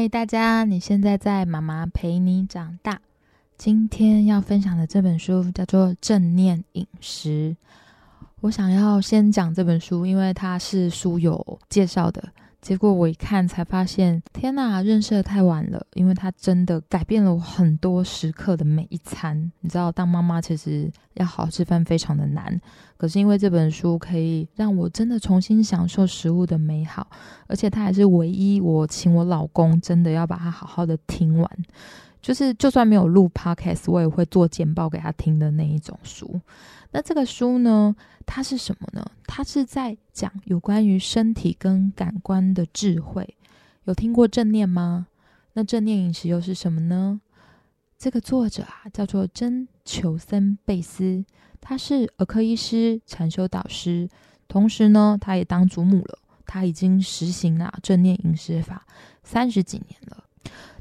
嗨，大家！你现在在妈妈陪你长大。今天要分享的这本书叫做《正念饮食》。我想要先讲这本书，因为它是书友介绍的。结果我一看才发现，天哪，认识的太晚了，因为他真的改变了我很多时刻的每一餐。你知道，当妈妈其实要好好吃饭非常的难，可是因为这本书可以让我真的重新享受食物的美好，而且它还是唯一我请我老公真的要把它好好的听完，就是就算没有录 podcast，我也会做简报给他听的那一种书。那这个书呢，它是什么呢？它是在讲有关于身体跟感官的智慧。有听过正念吗？那正念饮食又是什么呢？这个作者啊，叫做真求森贝斯，他是儿科医师、禅修导师，同时呢，他也当祖母了。他已经实行了正念饮食法三十几年了。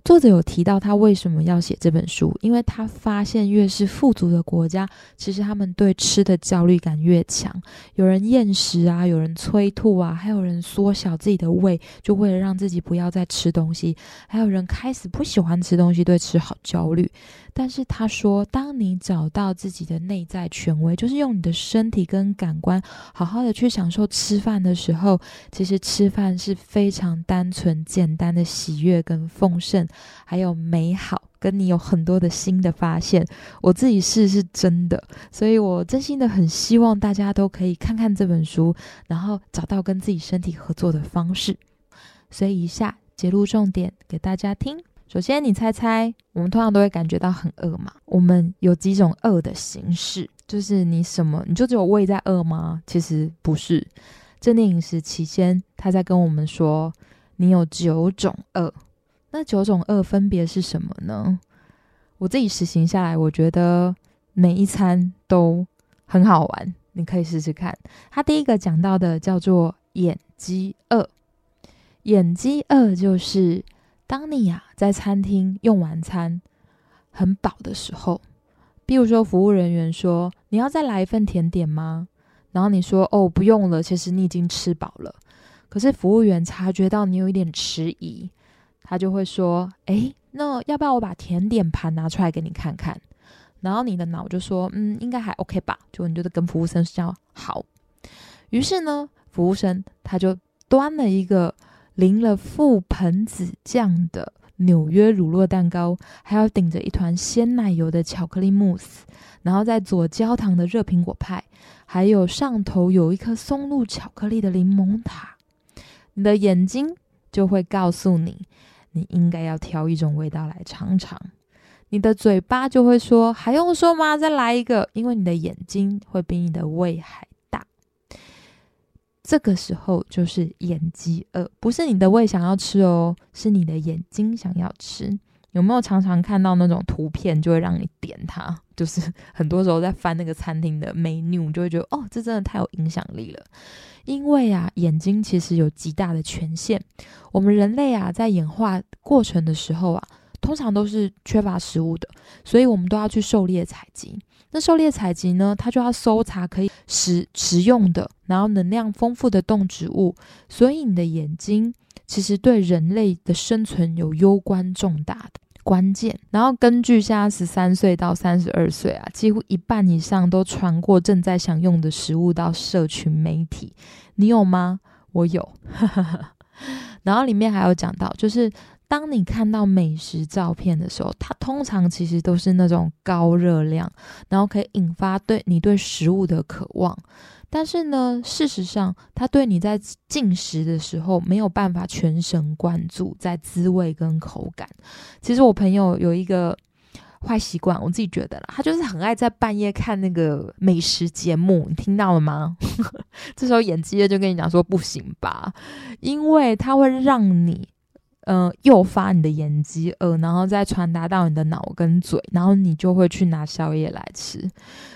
作者有提到他为什么要写这本书，因为他发现越是富足的国家，其实他们对吃的焦虑感越强。有人厌食啊，有人催吐啊，还有人缩小自己的胃，就为了让自己不要再吃东西。还有人开始不喜欢吃东西，对吃好焦虑。但是他说，当你找到自己的内在权威，就是用你的身体跟感官好好的去享受吃饭的时候，其实吃饭是非常单纯、简单的喜悦跟丰盛。还有美好，跟你有很多的新的发现。我自己试是真的，所以我真心的很希望大家都可以看看这本书，然后找到跟自己身体合作的方式。所以以下揭露重点给大家听。首先，你猜猜，我们通常都会感觉到很饿嘛？我们有几种饿的形式？就是你什么，你就只有胃在饿吗？其实不是。正念饮食期间，他在跟我们说，你有九种饿。那九种饿分别是什么呢？我自己实行下来，我觉得每一餐都很好玩，你可以试试看。他第一个讲到的叫做眼饥饿，眼饥饿就是当你呀在餐厅用完餐很饱的时候，比如说服务人员说你要再来一份甜点吗？然后你说哦不用了，其实你已经吃饱了。可是服务员察觉到你有一点迟疑。他就会说：“哎，那要不要我把甜点盘拿出来给你看看？”然后你的脑就说：“嗯，应该还 OK 吧？”就你就跟服务生说：“好。”于是呢，服务生他就端了一个淋了覆盆子酱的纽约乳酪蛋糕，还要顶着一团鲜奶油的巧克力慕斯，然后再佐焦糖的热苹果派，还有上头有一颗松露巧克力的柠檬塔。你的眼睛就会告诉你。你应该要挑一种味道来尝尝，你的嘴巴就会说还用说吗？再来一个，因为你的眼睛会比你的胃还大。这个时候就是眼饥饿，不是你的胃想要吃哦，是你的眼睛想要吃。有没有常常看到那种图片，就会让你点它？就是 很多时候在翻那个餐厅的 menu，就会觉得哦，这真的太有影响力了。因为啊，眼睛其实有极大的权限。我们人类啊，在演化过程的时候啊，通常都是缺乏食物的，所以我们都要去狩猎采集。那狩猎采集呢，它就要搜查可以食食用的，然后能量丰富的动植物。所以你的眼睛其实对人类的生存有攸关重大的。关键，然后根据现在十三岁到三十二岁啊，几乎一半以上都传过正在享用的食物到社群媒体，你有吗？我有。然后里面还有讲到，就是当你看到美食照片的时候，它通常其实都是那种高热量，然后可以引发对你对食物的渴望。但是呢，事实上，它对你在进食的时候没有办法全神贯注在滋味跟口感。其实我朋友有一个坏习惯，我自己觉得啦，他就是很爱在半夜看那个美食节目，你听到了吗？这时候眼肌就跟你讲说不行吧，因为它会让你。嗯，诱发你的眼饥饿，然后再传达到你的脑跟嘴，然后你就会去拿宵夜来吃，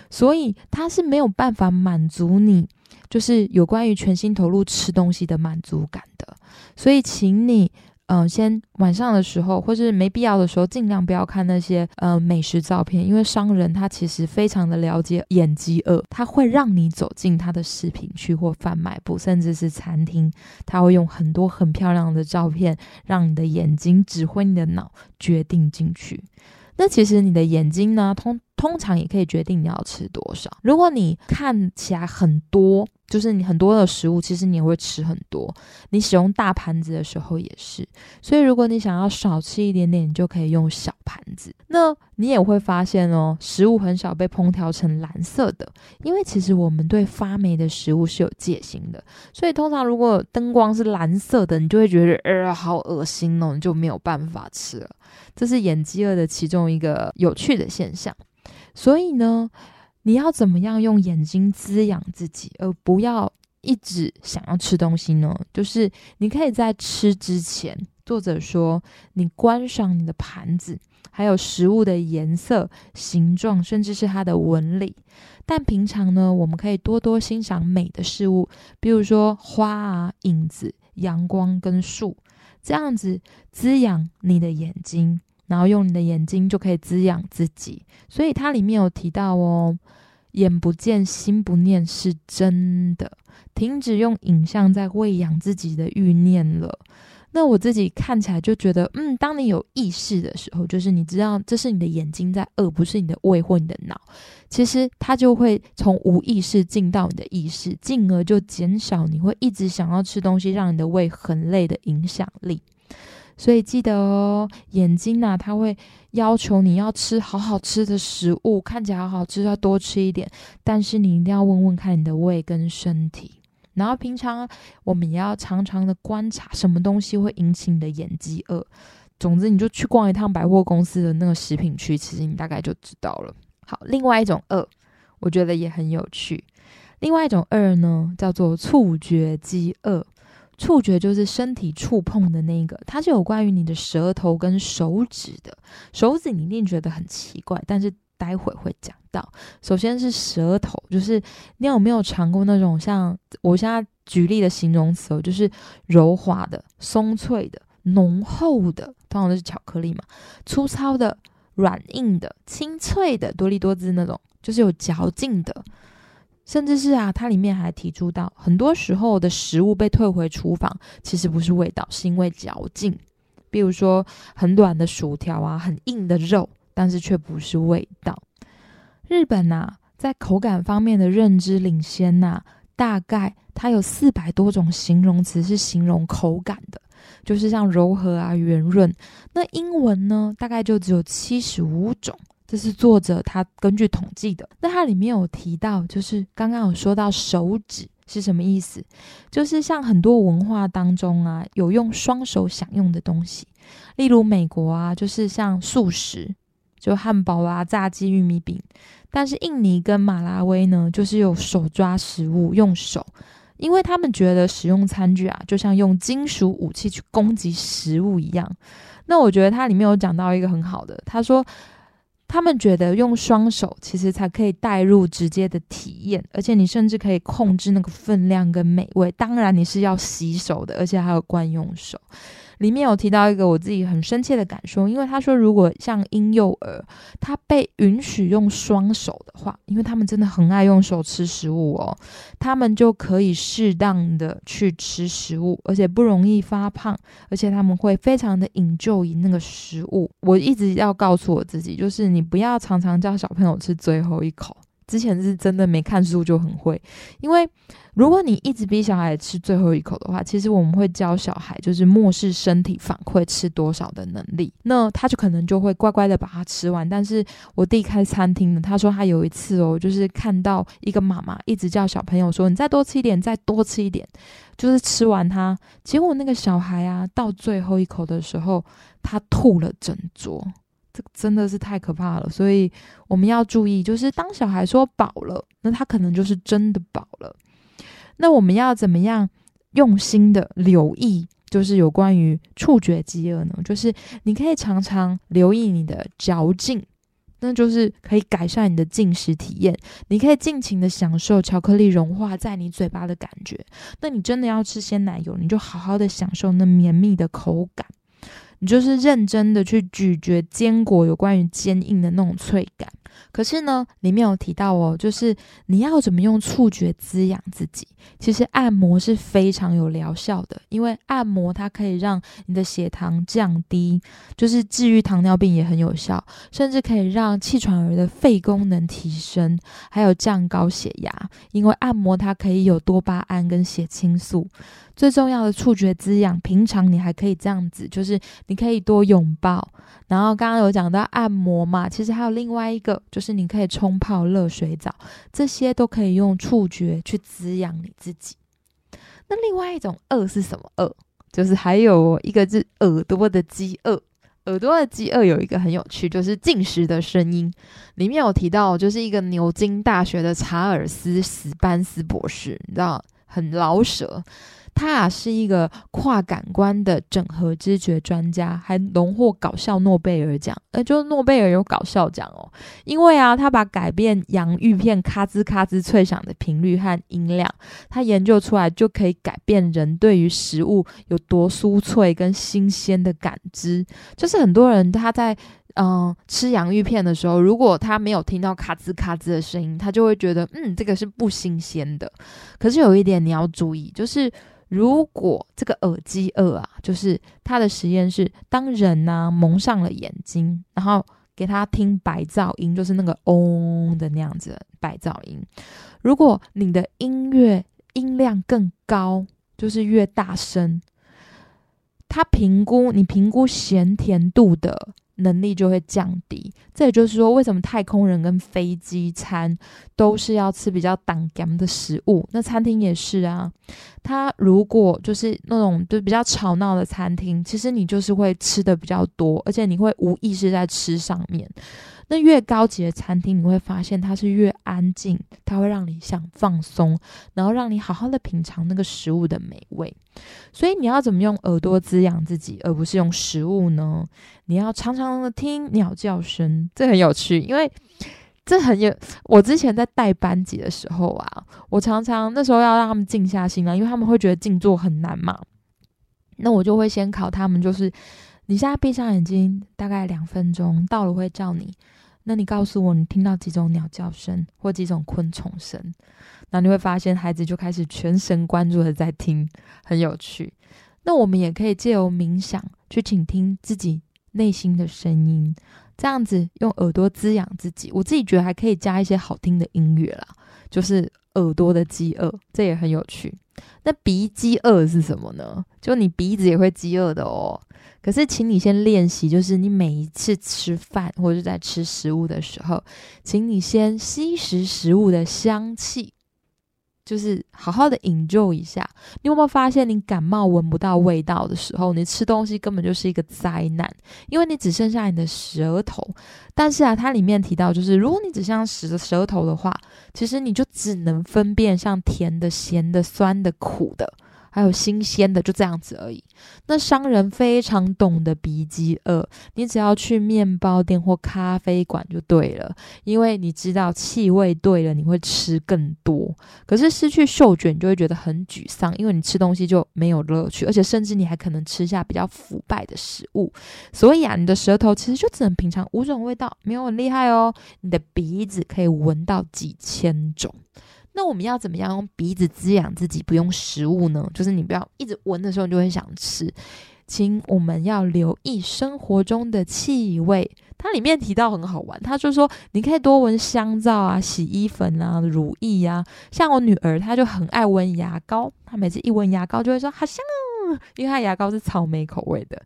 所以它是没有办法满足你，就是有关于全心投入吃东西的满足感的。所以，请你嗯，先晚上的时候，或是没必要的时候，尽量不要看那些呃美食照片，因为商人他其实非常的了解眼饥饿，他会让你走进他的食品区或贩卖部，甚至是餐厅，他会用很多很漂亮的照片，让你的眼睛指挥你的脑决定进去。那其实你的眼睛呢，通通常也可以决定你要吃多少。如果你看起来很多，就是你很多的食物，其实你也会吃很多。你使用大盘子的时候也是。所以如果你想要少吃一点点，你就可以用小盘子。那你也会发现哦，食物很少被烹调成蓝色的，因为其实我们对发霉的食物是有戒心的。所以通常如果灯光是蓝色的，你就会觉得呃好恶心哦，你就没有办法吃了。这是眼饥饿的其中一个有趣的现象。所以呢，你要怎么样用眼睛滋养自己，而不要一直想要吃东西呢？就是你可以在吃之前，作者说你观赏你的盘子，还有食物的颜色、形状，甚至是它的纹理。但平常呢，我们可以多多欣赏美的事物，比如说花啊、影子、阳光跟树，这样子滋养你的眼睛。然后用你的眼睛就可以滋养自己，所以它里面有提到哦，眼不见心不念是真的，停止用影像在喂养自己的欲念了。那我自己看起来就觉得，嗯，当你有意识的时候，就是你知道这是你的眼睛在饿，不是你的胃或你的脑，其实它就会从无意识进到你的意识，进而就减少你会一直想要吃东西，让你的胃很累的影响力。所以记得哦，眼睛呐，它会要求你要吃好好吃的食物，看起来好好吃，要多吃一点。但是你一定要问问看你的胃跟身体。然后平常我们也要常常的观察，什么东西会引起你的眼饥饿。总之，你就去逛一趟百货公司的那个食品区，其实你大概就知道了。好，另外一种饿，我觉得也很有趣。另外一种饿呢，叫做触觉饥饿。触觉就是身体触碰的那一个，它是有关于你的舌头跟手指的。手指你一定觉得很奇怪，但是待会会讲到。首先是舌头，就是你有没有尝过那种像我现在举例的形容词哦，就是柔滑的、松脆的、浓厚的，通常都是巧克力嘛；粗糙的、软硬的、清脆的，多利多滋那种，就是有嚼劲的。甚至是啊，它里面还提出到，很多时候的食物被退回厨房，其实不是味道，是因为嚼劲。比如说很短的薯条啊，很硬的肉，但是却不是味道。日本呐，在口感方面的认知领先呐，大概它有四百多种形容词是形容口感的，就是像柔和啊、圆润。那英文呢，大概就只有七十五种。这是作者他根据统计的。那它里面有提到，就是刚刚有说到手指是什么意思，就是像很多文化当中啊，有用双手享用的东西，例如美国啊，就是像素食，就汉堡啊、炸鸡、玉米饼。但是印尼跟马拉维呢，就是有手抓食物，用手，因为他们觉得使用餐具啊，就像用金属武器去攻击食物一样。那我觉得它里面有讲到一个很好的，他说。他们觉得用双手其实才可以带入直接的体验，而且你甚至可以控制那个分量跟美味。当然你是要洗手的，而且还有惯用手。里面有提到一个我自己很深切的感受，因为他说，如果像婴幼儿，他被允许用双手的话，因为他们真的很爱用手吃食物哦，他们就可以适当的去吃食物，而且不容易发胖，而且他们会非常的引就以那个食物。我一直要告诉我自己，就是你不要常常叫小朋友吃最后一口。之前是真的没看书就很会，因为如果你一直逼小孩吃最后一口的话，其实我们会教小孩就是漠视身体反馈吃多少的能力，那他就可能就会乖乖的把它吃完。但是我弟开餐厅的，他说他有一次哦，就是看到一个妈妈一直叫小朋友说你再多吃一点，再多吃一点，就是吃完它，结果那个小孩啊到最后一口的时候，他吐了整桌。这真的是太可怕了，所以我们要注意，就是当小孩说饱了，那他可能就是真的饱了。那我们要怎么样用心的留意，就是有关于触觉饥饿呢？就是你可以常常留意你的嚼劲，那就是可以改善你的进食体验。你可以尽情的享受巧克力融化在你嘴巴的感觉。那你真的要吃鲜奶油，你就好好的享受那绵密的口感。你就是认真的去咀嚼坚果，有关于坚硬的那种脆感。可是呢，里面有提到哦，就是你要怎么用触觉滋养自己。其实按摩是非常有疗效的，因为按摩它可以让你的血糖降低，就是治愈糖尿病也很有效，甚至可以让气喘儿的肺功能提升，还有降高血压。因为按摩它可以有多巴胺跟血清素。最重要的触觉滋养，平常你还可以这样子，就是你你可以多拥抱。然后刚刚有讲到按摩嘛，其实还有另外一个，就是你可以冲泡热水澡，这些都可以用触觉去滋养你自己。那另外一种饿是什么饿？就是还有一个是耳朵的饥饿。耳朵的饥饿有一个很有趣，就是进食的声音。里面有提到，就是一个牛津大学的查尔斯史班斯博士，你知道，很老舍。他啊是一个跨感官的整合知觉专家，还荣获搞笑诺贝尔奖。呃，就诺贝尔有搞笑奖哦，因为啊，他把改变洋芋片咔吱咔吱脆响的频率和音量，他研究出来就可以改变人对于食物有多酥脆跟新鲜的感知。就是很多人他在嗯吃洋芋片的时候，如果他没有听到咔吱咔吱的声音，他就会觉得嗯这个是不新鲜的。可是有一点你要注意，就是。如果这个耳机二啊，就是他的实验是，当人呢蒙上了眼睛，然后给他听白噪音，就是那个嗡的那样子白噪音。如果你的音乐音量更高，就是越大声，他评估你评估咸甜度的。能力就会降低，这也就是说，为什么太空人跟飞机餐都是要吃比较挡干的食物？那餐厅也是啊。他如果就是那种就比较吵闹的餐厅，其实你就是会吃的比较多，而且你会无意识在吃上面。那越高级的餐厅，你会发现它是越安静，它会让你想放松，然后让你好好的品尝那个食物的美味。所以你要怎么用耳朵滋养自己，而不是用食物呢？你要常常的听鸟叫声，这很有趣，因为这很有。我之前在带班级的时候啊，我常常那时候要让他们静下心来，因为他们会觉得静坐很难嘛。那我就会先考他们，就是你现在闭上眼睛，大概两分钟，到了会叫你。那你告诉我，你听到几种鸟叫声或几种昆虫声？那你会发现孩子就开始全神贯注的在听，很有趣。那我们也可以借由冥想去倾听自己内心的声音，这样子用耳朵滋养自己。我自己觉得还可以加一些好听的音乐啦，就是耳朵的饥饿，这也很有趣。那鼻饥饿是什么呢？就你鼻子也会饥饿的哦。可是，请你先练习，就是你每一次吃饭或者在吃食物的时候，请你先吸食食物的香气，就是好好的 enjoy 一下。你有没有发现，你感冒闻不到味道的时候，你吃东西根本就是一个灾难，因为你只剩下你的舌头。但是啊，它里面提到，就是如果你只剩下舌头的话，其实你就只能分辨像甜的、咸的、酸的、苦的。还有新鲜的，就这样子而已。那商人非常懂得鼻饥饿，你只要去面包店或咖啡馆就对了，因为你知道气味对了，你会吃更多。可是失去嗅觉，你就会觉得很沮丧，因为你吃东西就没有乐趣，而且甚至你还可能吃下比较腐败的食物。所以啊，你的舌头其实就只能品尝五种味道，没有很厉害哦。你的鼻子可以闻到几千种。那我们要怎么样用鼻子滋养自己，不用食物呢？就是你不要一直闻的时候，你就会想吃。请我们要留意生活中的气味。它里面提到很好玩，他就说你可以多闻香皂啊、洗衣粉啊、乳液啊。像我女儿，她就很爱闻牙膏，她每次一闻牙膏就会说好香哦，因为它牙膏是草莓口味的。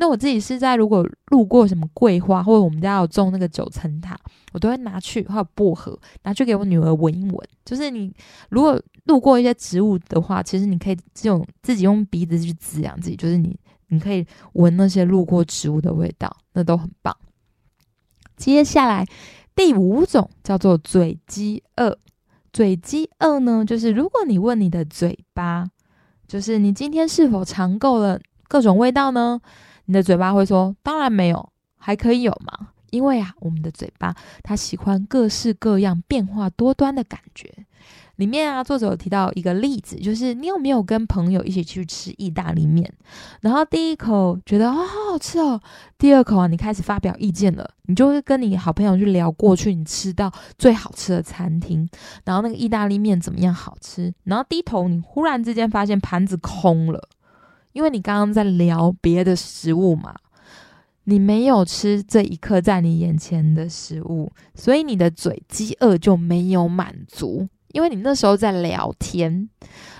那我自己是在如果路过什么桂花，或者我们家有种那个九层塔，我都会拿去，还有薄荷，拿去给我女儿闻一闻。就是你如果路过一些植物的话，其实你可以这种自己用鼻子去滋养自己，就是你你可以闻那些路过植物的味道，那都很棒。接下来第五种叫做嘴饥饿，嘴饥饿呢，就是如果你问你的嘴巴，就是你今天是否尝够了各种味道呢？你的嘴巴会说：“当然没有，还可以有嘛。”因为啊，我们的嘴巴它喜欢各式各样、变化多端的感觉。里面啊，作者有提到一个例子，就是你有没有跟朋友一起去吃意大利面，然后第一口觉得啊好好吃哦，第二口啊你开始发表意见了，你就会跟你好朋友去聊过去你吃到最好吃的餐厅，然后那个意大利面怎么样好吃，然后低头你忽然之间发现盘子空了，因为你刚刚在聊别的食物嘛，你没有吃这一刻在你眼前的食物，所以你的嘴饥饿就没有满足。因为你那时候在聊天，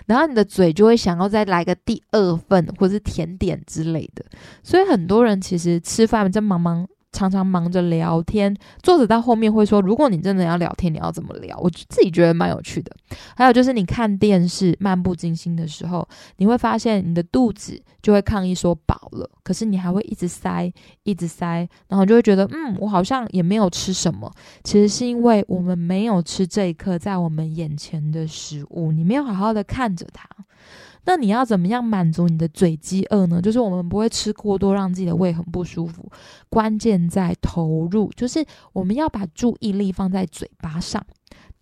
然后你的嘴就会想要再来个第二份或是甜点之类的，所以很多人其实吃饭在忙忙。常常忙着聊天，作者到后面会说，如果你真的要聊天，你要怎么聊？我自己觉得蛮有趣的。还有就是你看电视漫不经心的时候，你会发现你的肚子就会抗议说饱了，可是你还会一直塞，一直塞，然后就会觉得，嗯，我好像也没有吃什么。其实是因为我们没有吃这一刻在我们眼前的食物，你没有好好的看着它。那你要怎么样满足你的嘴饥饿呢？就是我们不会吃过多，让自己的胃很不舒服。关键在投入，就是我们要把注意力放在嘴巴上。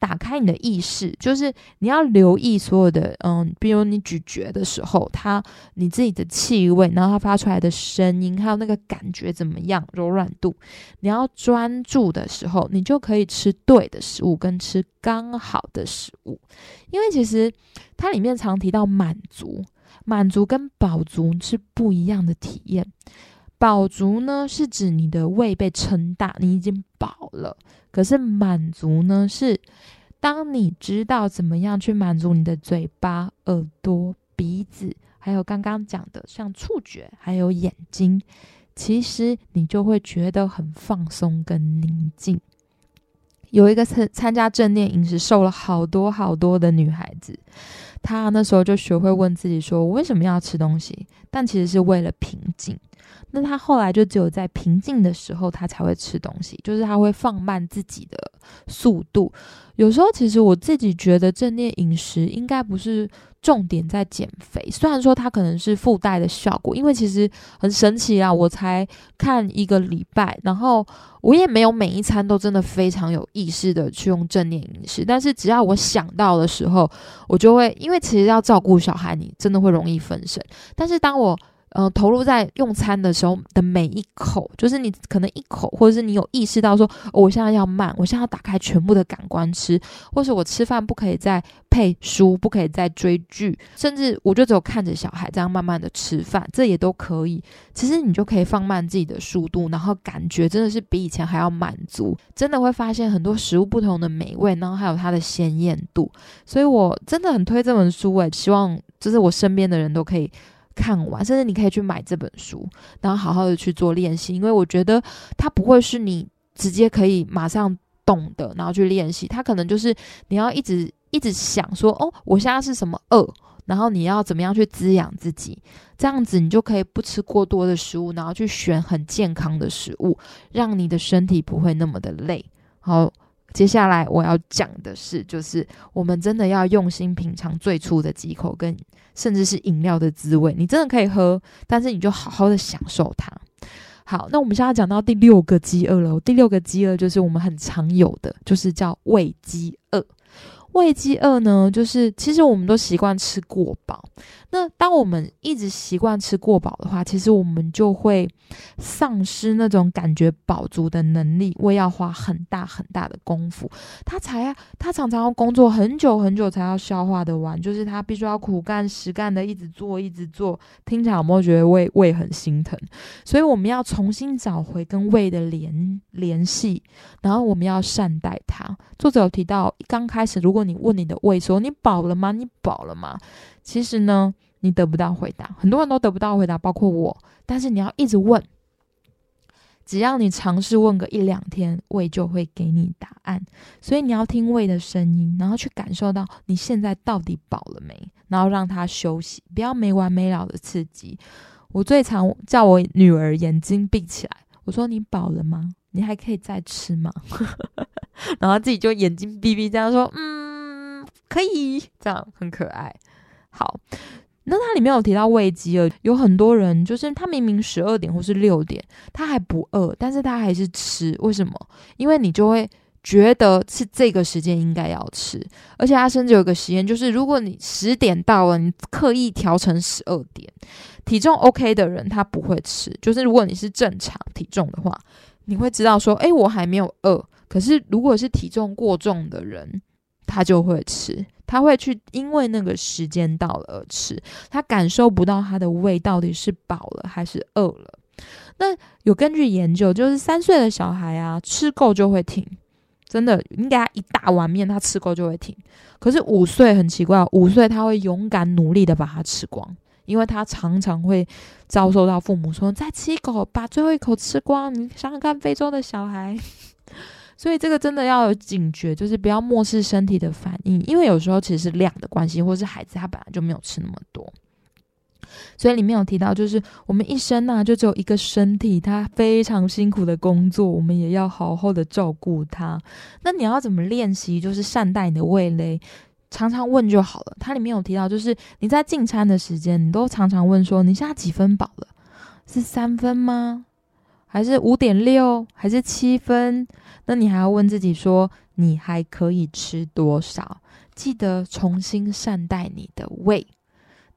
打开你的意识，就是你要留意所有的，嗯，比如你咀嚼的时候，它你自己的气味，然后它发出来的声音，还有那个感觉怎么样，柔软度。你要专注的时候，你就可以吃对的食物，跟吃刚好的食物。因为其实它里面常提到满足，满足跟饱足是不一样的体验。饱足呢，是指你的胃被撑大，你已经饱了。可是满足呢，是当你知道怎么样去满足你的嘴巴、耳朵、鼻子，还有刚刚讲的像触觉，还有眼睛，其实你就会觉得很放松跟宁静。有一个参参加正念饮食瘦了好多好多的女孩子，她那时候就学会问自己说：“我为什么要吃东西？”但其实是为了平静。那他后来就只有在平静的时候，他才会吃东西，就是他会放慢自己的速度。有时候，其实我自己觉得正念饮食应该不是重点在减肥，虽然说它可能是附带的效果，因为其实很神奇啊！我才看一个礼拜，然后我也没有每一餐都真的非常有意识的去用正念饮食，但是只要我想到的时候，我就会，因为其实要照顾小孩，你真的会容易分神，但是当我呃，投入在用餐的时候的每一口，就是你可能一口，或者是你有意识到说，我现在要慢，我现在要打开全部的感官吃，或是我吃饭不可以再配书，不可以再追剧，甚至我就只有看着小孩这样慢慢的吃饭，这也都可以。其实你就可以放慢自己的速度，然后感觉真的是比以前还要满足，真的会发现很多食物不同的美味，然后还有它的鲜艳度。所以我真的很推这本书，诶，希望就是我身边的人都可以。看完，甚至你可以去买这本书，然后好好的去做练习，因为我觉得它不会是你直接可以马上懂的，然后去练习。它可能就是你要一直一直想说，哦，我现在是什么饿，然后你要怎么样去滋养自己，这样子你就可以不吃过多的食物，然后去选很健康的食物，让你的身体不会那么的累。好。接下来我要讲的是，就是我们真的要用心品尝最初的几口，跟甚至是饮料的滋味。你真的可以喝，但是你就好好的享受它。好，那我们现在讲到第六个饥饿了。第六个饥饿就是我们很常有的，就是叫胃饥饿。胃饥饿呢，就是其实我们都习惯吃过饱。那当我们一直习惯吃过饱的话，其实我们就会丧失那种感觉饱足的能力。胃要花很大很大的功夫，他才他常常要工作很久很久才要消化的完，就是他必须要苦干实干的一直做一直做。听起来有没有觉得胃胃很心疼？所以我们要重新找回跟胃的联联系，然后我们要善待它。作者有提到，刚开始如果你问你的胃说：“你饱了吗？你饱了吗？”其实呢，你得不到回答，很多人都得不到回答，包括我。但是你要一直问，只要你尝试问个一两天，胃就会给你答案。所以你要听胃的声音，然后去感受到你现在到底饱了没，然后让它休息，不要没完没了的刺激。我最常叫我女儿眼睛闭起来，我说：“你饱了吗？你还可以再吃吗？” 然后自己就眼睛闭闭，这样说：“嗯。”可以，这样很可爱。好，那它里面有提到胃饥饿，有很多人就是他明明十二点或是六点，他还不饿，但是他还是吃，为什么？因为你就会觉得是这个时间应该要吃，而且他甚至有个实验，就是如果你十点到了，你刻意调成十二点，体重 OK 的人他不会吃，就是如果你是正常体重的话，你会知道说，诶，我还没有饿。可是如果是体重过重的人，他就会吃，他会去因为那个时间到了而吃，他感受不到他的胃到底是饱了还是饿了。那有根据研究，就是三岁的小孩啊，吃够就会停，真的，你给他一大碗面，他吃够就会停。可是五岁很奇怪，五岁他会勇敢努力的把它吃光，因为他常常会遭受到父母说再吃一口，把最后一口吃光。你想想看，非洲的小孩。所以这个真的要有警觉，就是不要漠视身体的反应，因为有时候其实是量的关系，或是孩子他本来就没有吃那么多。所以里面有提到，就是我们一生呢，就只有一个身体，他非常辛苦的工作，我们也要好好的照顾他。那你要怎么练习？就是善待你的味蕾，常常问就好了。它里面有提到，就是你在进餐的时间，你都常常问说：“你现在几分饱了？是三分吗？还是五点六？还是七分？”那你还要问自己说，你还可以吃多少？记得重新善待你的胃。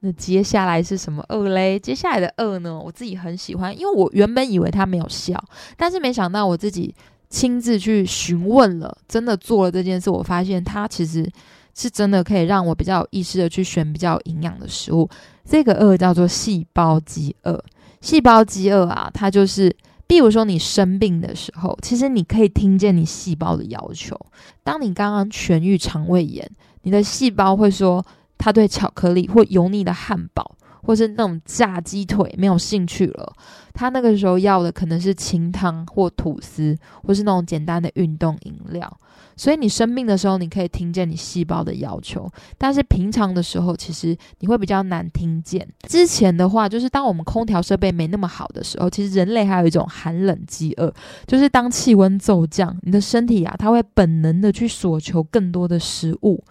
那接下来是什么饿嘞？接下来的饿呢？我自己很喜欢，因为我原本以为它没有效，但是没想到我自己亲自去询问了，真的做了这件事，我发现它其实是真的可以让我比较有意识的去选比较营养的食物。这个饿叫做细胞饥饿，细胞饥饿啊，它就是。比如说你生病的时候，其实你可以听见你细胞的要求。当你刚刚痊愈肠胃炎，你的细胞会说，它对巧克力或油腻的汉堡。或是那种炸鸡腿没有兴趣了，他那个时候要的可能是清汤或吐司，或是那种简单的运动饮料。所以你生病的时候，你可以听见你细胞的要求，但是平常的时候，其实你会比较难听见。之前的话，就是当我们空调设备没那么好的时候，其实人类还有一种寒冷饥饿，就是当气温骤降，你的身体啊，它会本能的去索求更多的食物。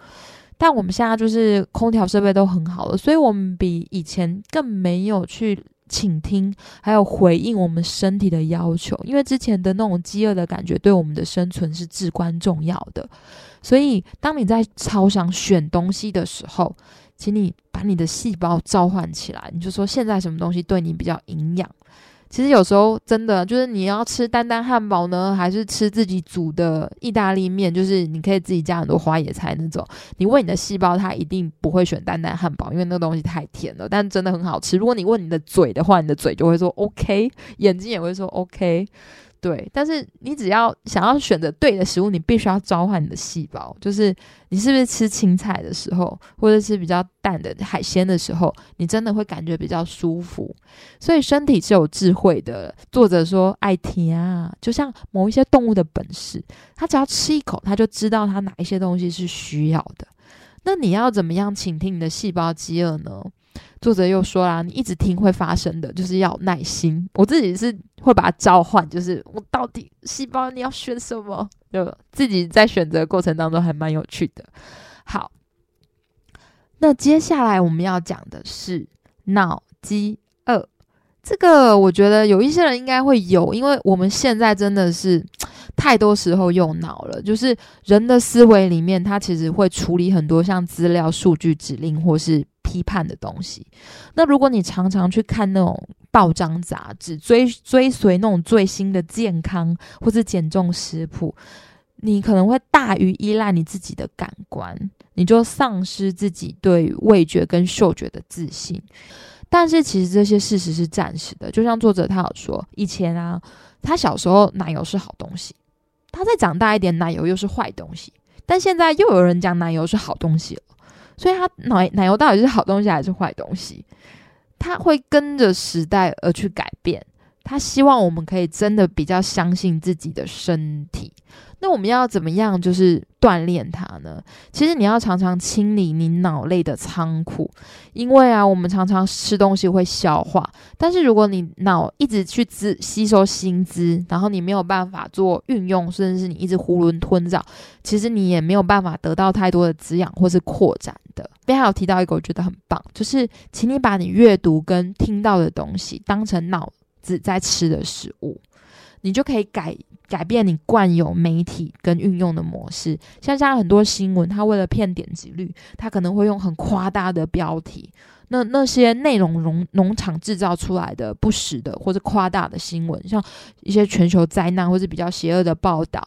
但我们现在就是空调设备都很好了，所以我们比以前更没有去倾听，还有回应我们身体的要求。因为之前的那种饥饿的感觉，对我们的生存是至关重要的。所以，当你在超想选东西的时候，请你把你的细胞召唤起来，你就说现在什么东西对你比较营养。其实有时候真的就是你要吃丹丹汉堡呢，还是吃自己煮的意大利面？就是你可以自己加很多花野菜那种。你问你的细胞，它一定不会选丹丹汉堡，因为那个东西太甜了。但真的很好吃。如果你问你的嘴的话，你的嘴就会说 OK，眼睛也会说 OK。对，但是你只要想要选择对的食物，你必须要召唤你的细胞。就是你是不是吃青菜的时候，或者是比较淡的海鲜的时候，你真的会感觉比较舒服。所以身体是有智慧的。作者说爱甜啊，就像某一些动物的本事，它只要吃一口，它就知道它哪一些东西是需要的。那你要怎么样倾听你的细胞饥饿呢？作者又说啦，你一直听会发生的，就是要耐心。我自己是会把它召唤，就是我到底细胞你要选什么？就自己在选择过程当中还蛮有趣的。好，那接下来我们要讲的是脑饥饿。这个我觉得有一些人应该会有，因为我们现在真的是 太多时候用脑了。就是人的思维里面，它其实会处理很多像资料、数据、指令或是。批判的东西。那如果你常常去看那种报章杂志，追追随那种最新的健康或是减重食谱，你可能会大于依赖你自己的感官，你就丧失自己对味觉跟嗅觉的自信。但是其实这些事实是暂时的，就像作者他有说，以前啊，他小时候奶油是好东西，他再长大一点，奶油又是坏东西，但现在又有人讲奶油是好东西了。所以，他奶奶油到底是好东西还是坏东西？他会跟着时代而去改变。他希望我们可以真的比较相信自己的身体，那我们要怎么样就是锻炼它呢？其实你要常常清理你脑内的仓库，因为啊，我们常常吃东西会消化，但是如果你脑一直去资吸收新资，然后你没有办法做运用，甚至是你一直囫囵吞枣，其实你也没有办法得到太多的滋养或是扩展的。边还有提到一个我觉得很棒，就是请你把你阅读跟听到的东西当成脑子在吃的食物，你就可以改。改变你惯有媒体跟运用的模式，像现在很多新闻，它为了骗点击率，它可能会用很夸大的标题。那那些内容农农场制造出来的不实的或者夸大的新闻，像一些全球灾难或者比较邪恶的报道，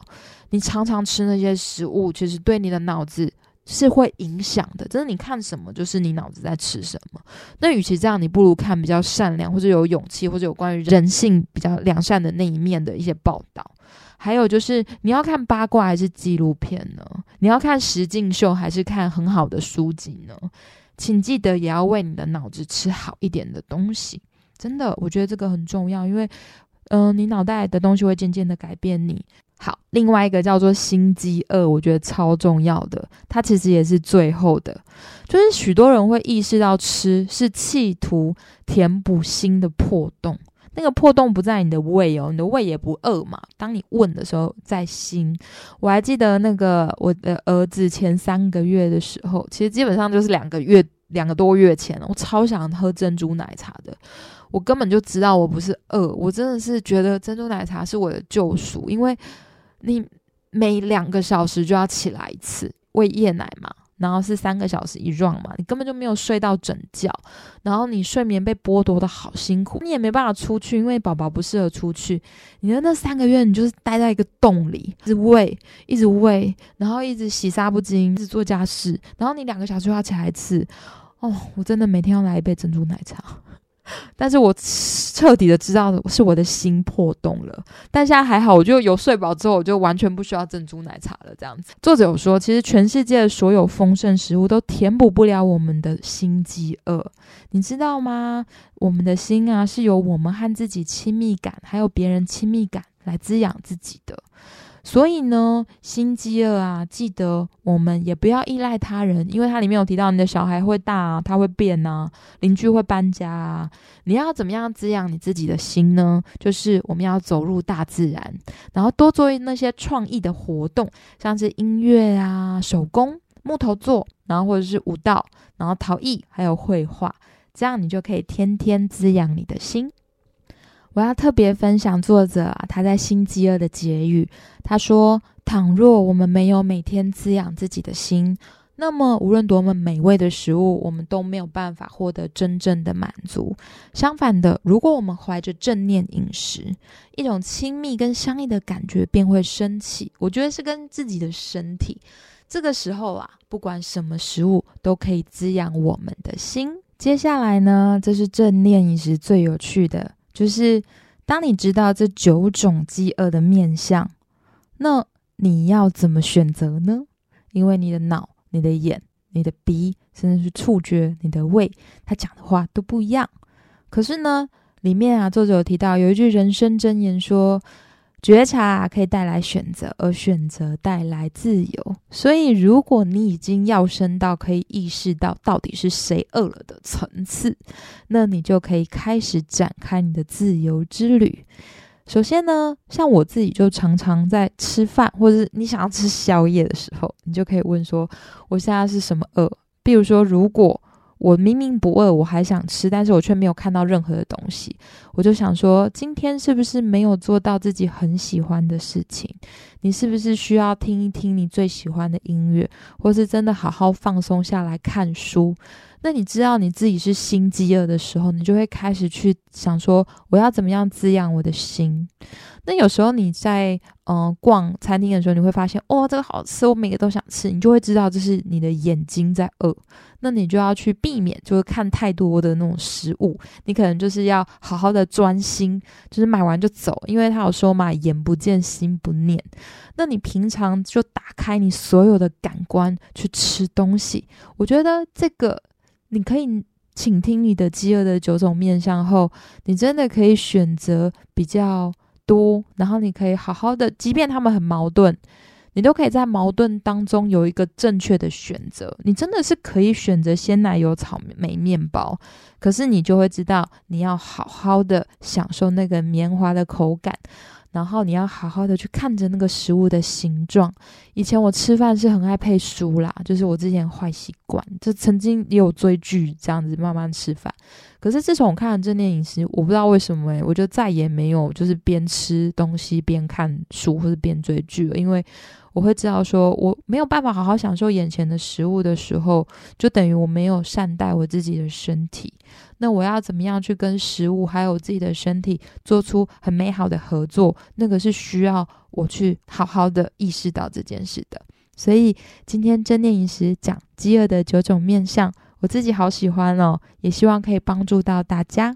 你常常吃那些食物，其实对你的脑子是会影响的。真的，你看什么就是你脑子在吃什么。那与其这样，你不如看比较善良或者有勇气或者有关于人性比较良善的那一面的一些报道。还有就是，你要看八卦还是纪录片呢？你要看实境秀还是看很好的书籍呢？请记得也要为你的脑子吃好一点的东西。真的，我觉得这个很重要，因为，嗯，你脑袋的东西会渐渐的改变你。好，另外一个叫做心饥饿，我觉得超重要的，它其实也是最后的，就是许多人会意识到吃是企图填补心的破洞。那个破洞不在你的胃哦，你的胃也不饿嘛。当你问的时候，在心。我还记得那个我的儿子前三个月的时候，其实基本上就是两个月、两个多月前了。我超想喝珍珠奶茶的，我根本就知道我不是饿，我真的是觉得珍珠奶茶是我的救赎，因为你每两个小时就要起来一次喂夜奶嘛。然后是三个小时一 run 嘛，你根本就没有睡到整觉，然后你睡眠被剥夺的好辛苦，你也没办法出去，因为宝宝不适合出去。你的那三个月，你就是待在一个洞里，一直喂，一直喂，然后一直洗纱布巾，一直做家事，然后你两个小时要起来一次。哦，我真的每天要来一杯珍珠奶茶。但是我彻底的知道是我的心破洞了，但现在还好，我就有睡饱之后，我就完全不需要珍珠奶茶了。这样子，作者有说，其实全世界所有丰盛食物都填补不了我们的心饥饿，你知道吗？我们的心啊，是由我们和自己亲密感，还有别人亲密感来滋养自己的。所以呢，心饥饿啊，记得我们也不要依赖他人，因为它里面有提到你的小孩会大，啊，他会变啊，邻居会搬家啊。你要怎么样滋养你自己的心呢？就是我们要走入大自然，然后多做那些创意的活动，像是音乐啊、手工、木头做，然后或者是舞蹈，然后陶艺，还有绘画，这样你就可以天天滋养你的心。我要特别分享作者啊，他在《心饥饿》的结语。他说：“倘若我们没有每天滋养自己的心，那么无论多么美味的食物，我们都没有办法获得真正的满足。相反的，如果我们怀着正念饮食，一种亲密跟相依的感觉便会升起。我觉得是跟自己的身体。这个时候啊，不管什么食物都可以滋养我们的心。接下来呢，这是正念饮食最有趣的。”就是当你知道这九种饥饿的面相，那你要怎么选择呢？因为你的脑、你的眼、你的鼻，甚至是触觉、你的胃，他讲的话都不一样。可是呢，里面啊，作者有提到有一句人生箴言说。觉察可以带来选择，而选择带来自由。所以，如果你已经要升到可以意识到到底是谁饿了的层次，那你就可以开始展开你的自由之旅。首先呢，像我自己就常常在吃饭，或者是你想要吃宵夜的时候，你就可以问说：“我现在是什么饿？”比如说，如果我明明不饿，我还想吃，但是我却没有看到任何的东西。我就想说，今天是不是没有做到自己很喜欢的事情？你是不是需要听一听你最喜欢的音乐，或是真的好好放松下来看书？那你知道你自己是心饥饿的时候，你就会开始去想说，我要怎么样滋养我的心？那有时候你在嗯逛餐厅的时候，你会发现，哦，这个好吃，我每个都想吃，你就会知道这是你的眼睛在饿。那你就要去避免，就是看太多的那种食物。你可能就是要好好的专心，就是买完就走，因为他有说嘛，眼不见心不念。那你平常就打开你所有的感官去吃东西。我觉得这个你可以倾听你的饥饿的九种面相后，你真的可以选择比较多，然后你可以好好的，即便他们很矛盾，你都可以在矛盾当中有一个正确的选择。你真的是可以选择鲜奶油草莓面包，可是你就会知道，你要好好的享受那个绵滑的口感。然后你要好好的去看着那个食物的形状。以前我吃饭是很爱配书啦，就是我之前坏习惯，就曾经也有追剧这样子慢慢吃饭。可是自从我看了正念饮食，我不知道为什么，我就再也没有就是边吃东西边看书或者边追剧了，因为。我会知道，说我没有办法好好享受眼前的食物的时候，就等于我没有善待我自己的身体。那我要怎么样去跟食物还有自己的身体做出很美好的合作？那个是需要我去好好的意识到这件事的。所以今天正念饮食讲饥饿的九种面相，我自己好喜欢哦，也希望可以帮助到大家。